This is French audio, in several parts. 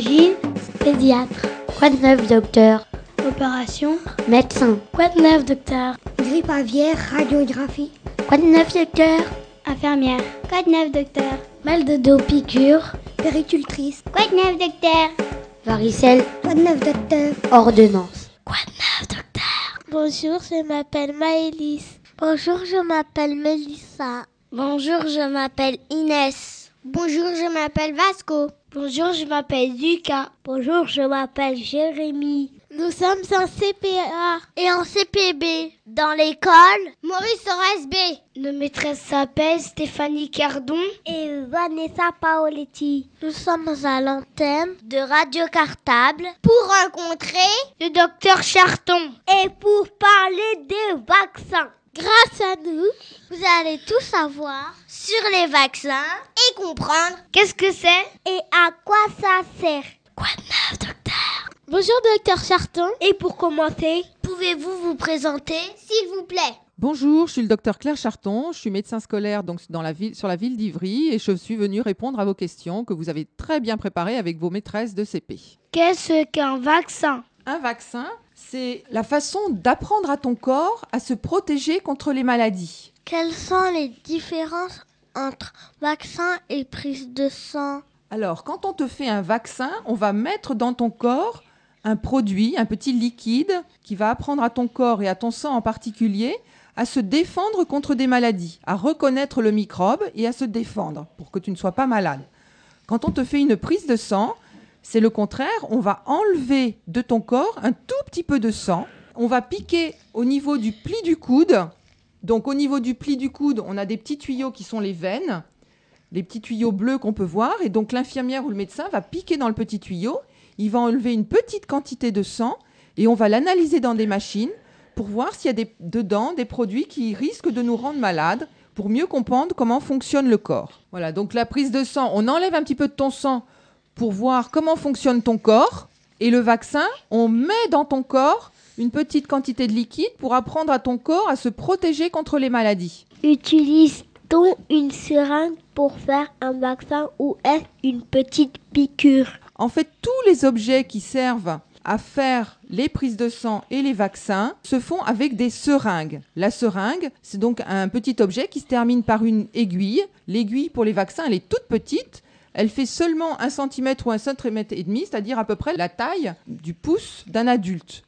Imagine, pédiatre. Quoi de neuf, docteur? Opération, Médecin. quoi de neuf, docteur? Grippe aviaire, radiographie. Quoi de neuf, docteur? Infirmière, quoi de neuf, docteur? Mal de dos, piqûre. Péricultrice. Quoi de neuf, docteur? Varicelle, Quoi de neuf, docteur? Ordonnance. Quoi de neuf, docteur? Bonjour, je m'appelle Maëlys. Bonjour, je m'appelle Mélissa. Bonjour, je m'appelle Inès. Bonjour, je m'appelle Vasco. Bonjour, je m'appelle Lucas. Bonjour, je m'appelle Jérémy. Nous sommes en CPA Et en CPB, dans l'école, Maurice Horace B. nos maîtresses s'appellent Stéphanie Cardon et Vanessa Paoletti. Nous sommes à l'antenne de Radio Cartable Pour rencontrer le docteur Charton. et pour parler des vaccins. Grâce à nous, vous allez tout savoir sur les vaccins. et comprendre Qu'est-ce que c'est et à quoi ça sert. Quoi de neuf, docteur? Bonjour, docteur Charton. Et pour commencer, Pouvez-vous vous présenter S'il vous plaît? Bonjour, je suis le docteur Claire Charton, je suis médecin scolaire donc dans la ville, sur la ville d'Ivry et je suis venue répondre à vos questions que vous avez très bien préparées avec vos maîtresses de CP. Qu'est-ce qu'un vaccin? Un vaccin, c'est la façon d'apprendre à ton corps à se protéger contre les maladies. quelles sont les différences entre vaccin et prise de sang? Alors, quand on te fait un vaccin, on va mettre dans ton corps un produit, un petit liquide qui va apprendre à ton corps et à ton sang en particulier à se défendre contre des maladies, à reconnaître le microbe et à se défendre pour que tu ne sois pas malade. Quand on te fait une prise de sang, c'est le contraire, on va enlever de ton corps un tout petit peu de sang, on va piquer au niveau du pli du coude. Donc au niveau du pli du coude, on a des petits tuyaux qui sont les veines, les petits tuyaux bleus qu'on peut voir et donc l'infirmière ou le médecin va piquer dans le petit tuyau, il va enlever une petite quantité de sang et on va l'analyser dans des machines pour voir s'il y a dedans des produits qui risquent de nous rendre malades pour mieux comprendre comment fonctionne le corps. Voilà, donc la prise de sang, on enlève un petit peu de ton sang pour voir comment fonctionne ton corps et le vaccin, on met dans ton corps une petite quantité de liquide pour apprendre à ton corps à se protéger contre les maladies. Utilise-t-on une seringue pour faire un vaccin ou est-ce une petite piqûre? En fait, tous les objets qui servent à faire les prises de sang et les vaccins se font avec des seringues. La seringue, c'est donc un petit objet qui se termine par une aiguille. L'aiguille pour les vaccins, elle est toute petite. Elle fait seulement un centimètre ou un centimètre et demi, c'est-à-dire à peu près la taille du pouce d'un adulte.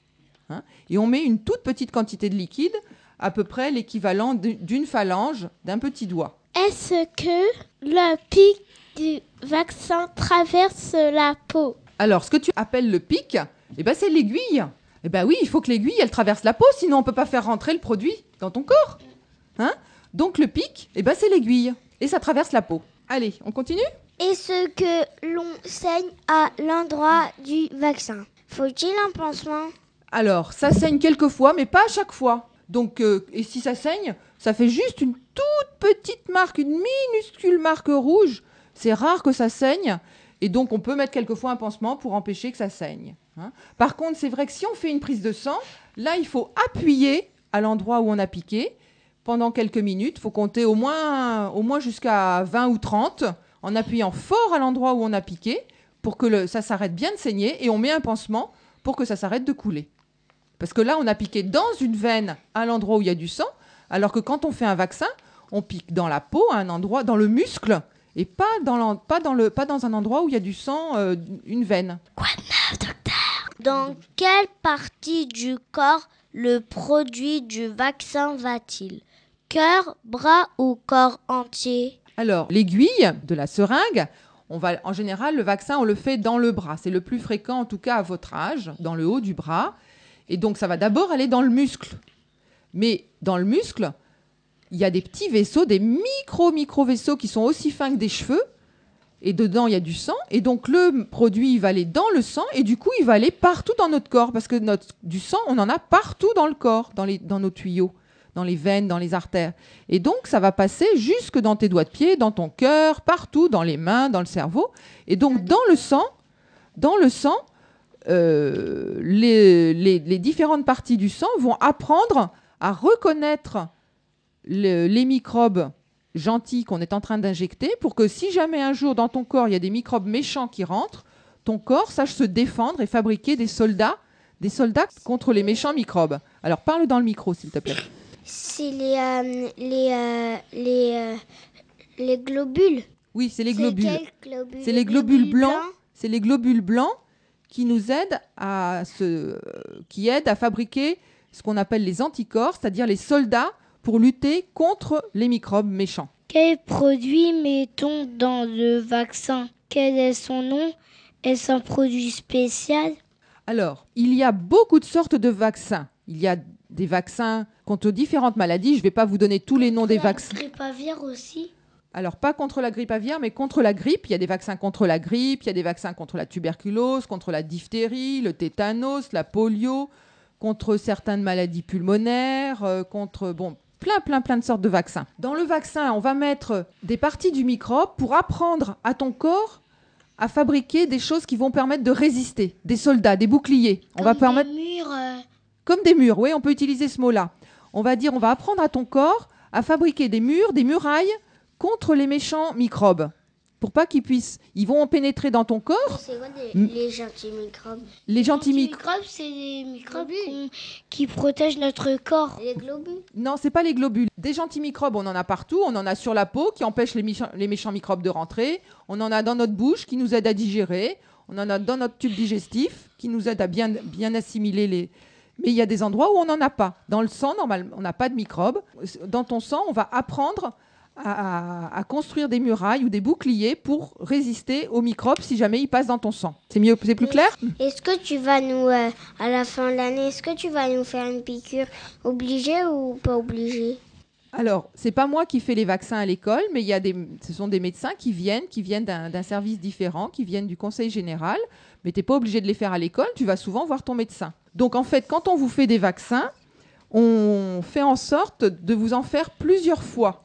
Hein. et on met une toute petite quantité de liquide, à peu près l'équivalent d'une phalange d'un petit doigt. Est-ce que le pic du vaccin traverse la peau? Alors, ce que tu appelles le pic, eh ben, c'est l'aiguille. Eh ben oui, il faut que l'aiguille, elle traverse la peau, sinon on peut pas faire rentrer le produit dans ton corps. Hein Donc le pic, eh ben, c'est l'aiguille. Et ça traverse la peau. Allez, on continue? Est-ce que l'on saigne à l'endroit du vaccin Faut-il un pansement? Alors, ça saigne quelquefois, mais pas à chaque fois. Donc, euh, et si ça saigne, ça fait juste une toute petite marque, une minuscule marque rouge. C'est rare que ça saigne. Et donc, on peut mettre quelquefois un pansement pour empêcher que ça saigne. hein. Par contre, c'est vrai que si on fait une prise de sang, là, il faut appuyer à l'endroit où on a piqué pendant quelques minutes. Il faut compter au moins, au moins jusqu'à 20 ou 30 en appuyant fort à l'endroit où on a piqué pour que ça s'arrête bien de saigner. Et on met un pansement pour que ça s'arrête de couler. Parce que là, on a piqué dans une veine à l'endroit où il y a du sang, alors que quand on fait un vaccin, on pique dans la peau, à un endroit, dans le muscle, et pas dans un endroit où il y a du sang, euh, une veine. Quoi de neuf, docteur? Dans quelle partie du corps le produit du vaccin va-t-il? Cœur, bras ou corps entier? Alors, l'aiguille de la seringue, on va, en général, le vaccin, on le fait dans le bras. C'est le plus fréquent, en tout cas à votre âge, dans le haut du bras. Et donc, ça va d'abord aller dans le muscle. Mais dans le muscle, il y a des petits vaisseaux, des micro-micro-vaisseaux qui sont aussi fins que des cheveux. Et dedans, il y a du sang. Et donc, le produit, il va aller dans le sang. Et du coup, il va aller partout dans notre corps. Parce que notre, du sang, on en a partout dans le corps, dans, les, dans nos tuyaux, dans les veines, dans les artères. Et donc, ça va passer jusque dans tes doigts de pied, dans ton cœur, partout, dans les mains, dans le cerveau. Et donc, dans le sang, dans le sang, euh, les, les- les différentes parties du sang vont apprendre à reconnaître le- les microbes gentils qu'on est en train d'injecter pour que si jamais un jour dans ton corps il y a des microbes méchants qui rentrent, ton corps sache se défendre et fabriquer des soldats, des soldats contre les méchants microbes. Alors parle dans le micro, s'il te plaît. C'est les, euh, les, euh, les, euh, les globules. Oui, c'est les globules. C'est les globules blancs. C'est les globules blancs qui nous aident à se, qui aident à fabriquer ce qu'on appelle les anticorps, c'est-à-dire les soldats pour lutter contre les microbes méchants. Quel produit mettons dans le vaccin? Quel est son nom? Est-ce un produit spécial? Alors, il y a beaucoup de sortes de vaccins. Il y a des vaccins contre différentes maladies. Je ne vais pas vous donner tous les noms des vaccins. Grippe aviaire aussi Alors, pas contre la grippe aviaire, mais contre la grippe. Il y a des vaccins contre la grippe, il y a des vaccins contre la tuberculose, contre la diphtérie, le tétanos, la polio, contre certaines maladies pulmonaires, euh, contre bon, plein, plein, plein de sortes de vaccins. Dans le vaccin, on va mettre des parties du microbe pour apprendre à ton corps à fabriquer des choses qui vont permettre de résister, des soldats, des boucliers. On va permettre murs. euh, comme des murs, oui, on peut utiliser ce mot-là. On va dire, on va apprendre à ton corps à fabriquer des murs, des murailles contre les méchants microbes. Pour pas qu'ils puissent, ils vont pénétrer dans ton corps. C'est quoi Mm. les, gentils microbes Les gentils microbes. microbes, c'est des microbes qu'on- qui protègent notre corps. Les globules Non, c'est pas les globules. Des gentils microbes, on en a partout. On en a sur la peau qui empêchent les, méchants- les méchants microbes de rentrer. On en a dans notre bouche qui nous aident à digérer. On en a dans notre tube digestif qui nous aide à bien, bien assimiler les. Mais il y a des endroits où on n'en a pas. Dans le sang, normalement, on n'a pas de microbes. Dans ton sang, on va apprendre à, construire des murailles ou des boucliers pour résister aux microbes si jamais ils passent dans ton sang. C'est mieux, c'est plus clair? Est-ce que tu vas nous, euh, à la fin de l'année, est-ce que tu vas nous faire une piqûre obligée ou pas obligée? Alors, c'est pas moi qui fais les vaccins à l'école, mais il y a des, ce sont des médecins qui viennent, qui viennent d'un d'un service différent, qui viennent du conseil général. Mais tu n'es pas obligé de les faire à l'école, tu vas souvent voir ton médecin. Donc, en fait, quand on vous fait des vaccins, on fait en sorte de vous en faire plusieurs fois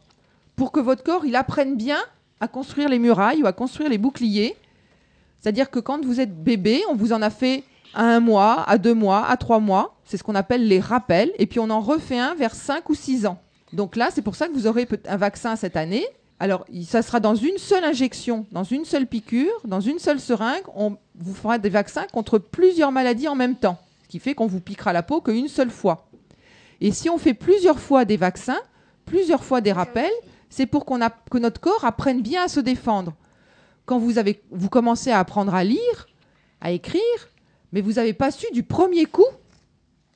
pour que votre corps il apprenne bien à construire les murailles ou à construire les boucliers. C'est-à-dire que quand vous êtes bébé, on vous en a fait à un mois, à deux mois, à trois mois. C'est ce qu'on appelle les rappels. Et puis on en refait un vers cinq ou six ans. Donc là, c'est pour ça que vous aurez un vaccin cette année. Alors, ça sera dans une seule injection, dans une seule piqûre, dans une seule seringue. On vous fera des vaccins contre plusieurs maladies en même temps. Ce qui fait qu'on vous piquera la peau qu'une seule fois. Et si on fait plusieurs fois des vaccins, plusieurs fois des rappels, c'est pour que notre corps apprenne bien à se défendre. Quand vous, avez, vous commencez à apprendre à lire, à écrire, mais vous n'avez pas su du premier coup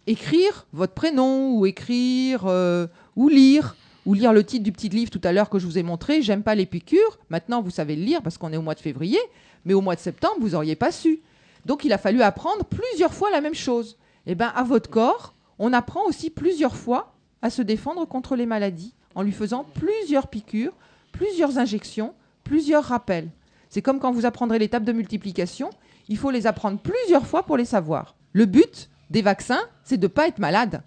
écrire votre prénom ou écrire euh, ou lire ou lire le titre du petit livre tout à l'heure que je vous ai montré. J'aime pas les piqûres. Maintenant, vous savez le lire parce qu'on est au mois de février, mais au mois de septembre, vous auriez pas su. Donc, il a fallu apprendre plusieurs fois la même chose. Eh ben, à votre corps, on apprend aussi plusieurs fois à se défendre contre les maladies en lui faisant plusieurs piqûres, plusieurs injections, plusieurs rappels. C'est comme quand vous apprendrez les tables de multiplication, il faut les apprendre plusieurs fois pour les savoir. Le but des vaccins, c'est de ne pas être malade.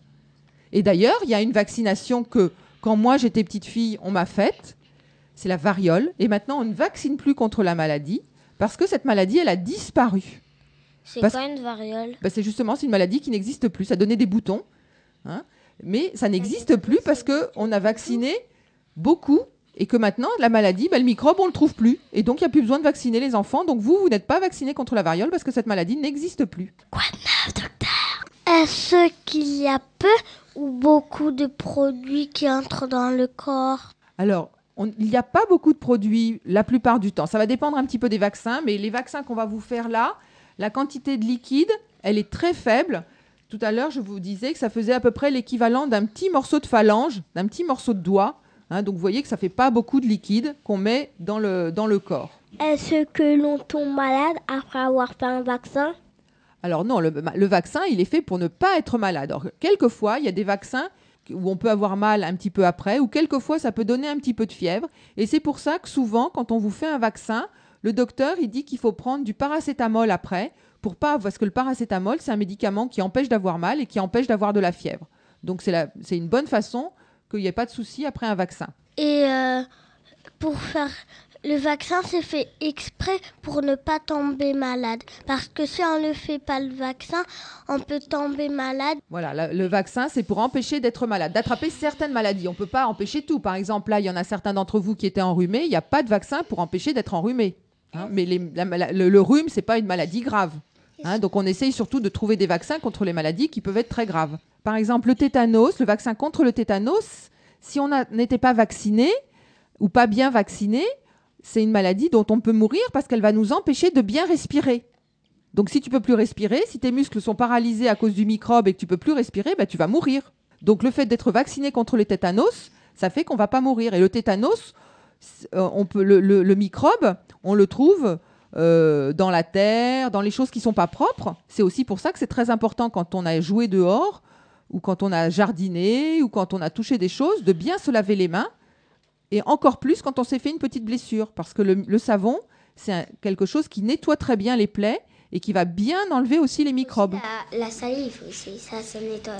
Et d'ailleurs, il y a une vaccination que, quand moi j'étais petite fille, on m'a faite, c'est la variole. Et maintenant, on ne vaccine plus contre la maladie parce que cette maladie, elle a disparu. C'est Parce- quoi une variole? Bah, c'est justement c'est une maladie qui n'existe plus. Ça donnait des boutons, hein. mais ça n'existe plus parce que on a vacciné beaucoup et que maintenant la maladie, bah, le microbe, on le trouve plus et donc il n'y a plus besoin de vacciner les enfants. Donc vous, vous n'êtes pas vacciné contre la variole parce que cette maladie n'existe plus. Quoi de neuf, docteur? Est-ce qu'il y a peu ou beaucoup de produits qui entrent dans le corps? Alors, on- il n'y a pas beaucoup de produits la plupart du temps. Ça va dépendre un petit peu des vaccins, mais les vaccins qu'on va vous faire là, la quantité de liquide, elle est très faible. Tout à l'heure, je vous disais que ça faisait à peu près l'équivalent d'un petit morceau de phalange, d'un petit morceau de doigt. hein. donc vous voyez que ça fait pas beaucoup de liquide qu'on met dans le, dans le corps. Est-ce que l'on tombe malade après avoir fait un vaccin? Alors non, le, le vaccin, il est fait pour ne pas être malade. Alors, quelquefois, il y a des vaccins où on peut avoir mal un petit peu après, ou quelquefois, ça peut donner un petit peu de fièvre. Et c'est pour ça que souvent, quand on vous fait un vaccin, le docteur, il dit qu'il faut prendre du paracétamol après, pour pas, parce que le paracétamol, c'est un médicament qui empêche d'avoir mal et qui empêche d'avoir de la fièvre. Donc c'est une bonne façon qu'il n'y ait pas de souci après un vaccin. Et euh, pour faire le vaccin, c'est fait exprès pour ne pas tomber malade. Parce que si on ne fait pas le vaccin, on peut tomber malade. Voilà, la- le vaccin, c'est pour empêcher d'être malade, d'attraper certaines maladies. On ne peut pas empêcher tout. Par exemple, là, il y en a certains d'entre vous qui étaient enrhumés. Il n'y a pas de vaccin pour empêcher d'être enrhumé. Hein, mais les- la mala- le, le rhume, c'est pas une maladie grave. Hein, donc on essaye surtout de trouver des vaccins contre les maladies qui peuvent être très graves. Par exemple, le tétanos, le vaccin contre le tétanos, si on n'était pas vacciné ou pas bien vacciné, c'est une maladie dont on peut mourir parce qu'elle va nous empêcher de bien respirer. Donc si tu peux plus respirer, si tes muscles sont paralysés à cause du microbe et que tu peux plus respirer, bah, tu vas mourir. Donc le fait d'être vacciné contre le tétanos, ça fait qu'on va pas mourir. Et le tétanos, on peut le, le- le microbe, on le trouve euh, dans la terre, dans les choses qui sont pas propres. C'est aussi pour ça que c'est très important quand on a joué dehors ou quand on a jardiné ou quand on a touché des choses, de bien se laver les mains. Et encore plus quand on s'est fait une petite blessure, parce que le, le savon, c'est quelque chose qui nettoie très bien les plaies et qui va bien enlever aussi les microbes. La, la salive aussi, ça, ça nettoie.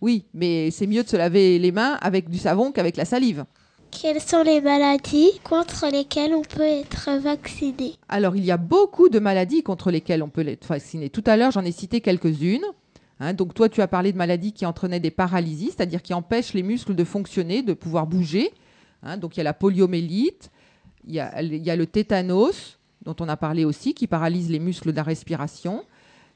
Oui, mais c'est mieux de se laver les mains avec du savon qu'avec la salive. Quelles sont les maladies contre lesquelles on peut être vacciné Alors, il y a beaucoup de maladies contre lesquelles on peut être vacciné. Tout à l'heure, j'en ai cité quelques-unes. Hein, donc, toi, tu as parlé de maladies qui entraînaient des paralysies, c'est-à-dire qui empêchent les muscles de fonctionner, de pouvoir bouger. Hein, donc, il y a la poliomélite, il y il y a le tétanos, dont on a parlé aussi, qui paralyse les muscles de la respiration.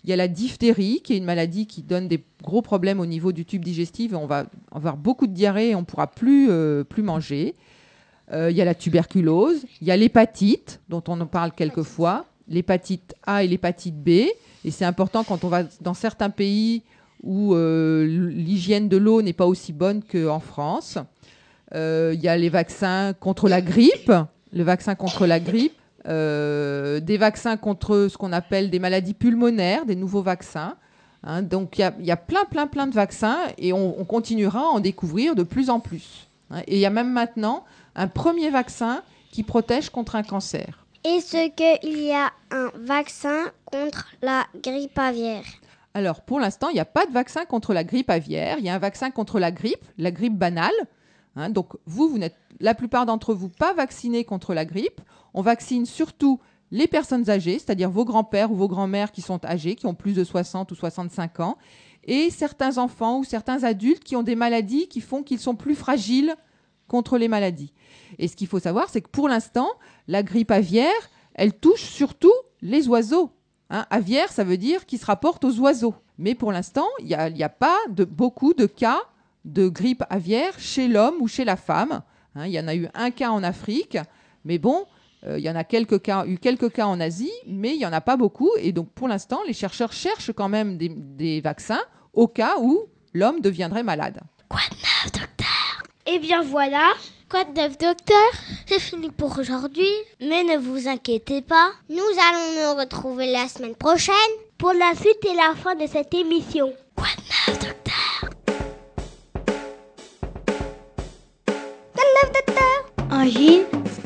Il y a la diphtérie, qui est une maladie qui donne des gros problèmes au niveau du tube digestif. On va avoir beaucoup de diarrhée et on ne pourra plus, euh, manger. Euh, il y a la tuberculose. Il y a l'hépatite, dont on en parle quelquefois. L'hépatite A et l'hépatite B. Et c'est important quand on va dans certains pays où euh, l'hygiène de l'eau n'est pas aussi bonne qu'en France. Il y a les vaccins contre la grippe. Le vaccin contre la grippe. Euh, des vaccins contre ce qu'on appelle des maladies pulmonaires, des nouveaux vaccins. Hein, donc il y a, il y a plein, plein, plein de vaccins et on, on continuera à en découvrir de plus en plus. hein. et il y a même maintenant un premier vaccin qui protège contre un cancer. Est-ce qu'il y a un vaccin contre la grippe aviaire? Alors pour l'instant, il n'y a pas de vaccin contre la grippe aviaire. Il y a un vaccin contre la grippe, la grippe banale. Hein. donc vous, vous n'êtes la plupart d'entre vous pas vaccinés contre la grippe. On vaccine surtout les personnes âgées, c'est-à-dire vos grands-pères ou vos grands-mères qui sont âgés, qui ont plus de 60 ou 65 ans, et certains enfants ou certains adultes qui ont des maladies qui font qu'ils sont plus fragiles contre les maladies. Et ce qu'il faut savoir, c'est que pour l'instant, la grippe aviaire, elle touche surtout les oiseaux. Hein, aviaire, ça veut dire qui se rapporte aux oiseaux. Mais pour l'instant, il n'y a, a pas de, beaucoup de cas de grippe aviaire chez l'homme ou chez la femme. Hein, il y en a eu un cas en Afrique, mais bon, euh, il y en a quelques cas, eu quelques cas en Asie, mais il n'y en a pas beaucoup. Et donc pour l'instant, les chercheurs cherchent quand même des, des vaccins au cas où l'homme deviendrait malade. Quoi de neuf, docteur? Eh bien voilà, Quoi de neuf, docteur? C'est fini pour aujourd'hui. Mais ne vous inquiétez pas, Nous allons nous retrouver la semaine prochaine. Pour la suite et la fin de cette émission. Quoi de neuf, docteur?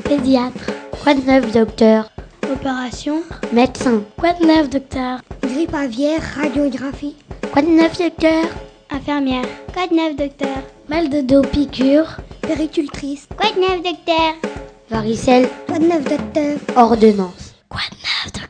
Pédiatre, Quoi de neuf, docteur? Opération, Médecin. quoi de neuf docteur, Grippe aviaire, radiographie. Quoi de neuf, docteur? Infirmière, quoi de neuf docteur, Mal de dos, piqûre. Péricultrice. quoi de neuf docteur, Varicelle. Quoi de neuf, docteur? Ordonnance. Quoi de neuf, docteur?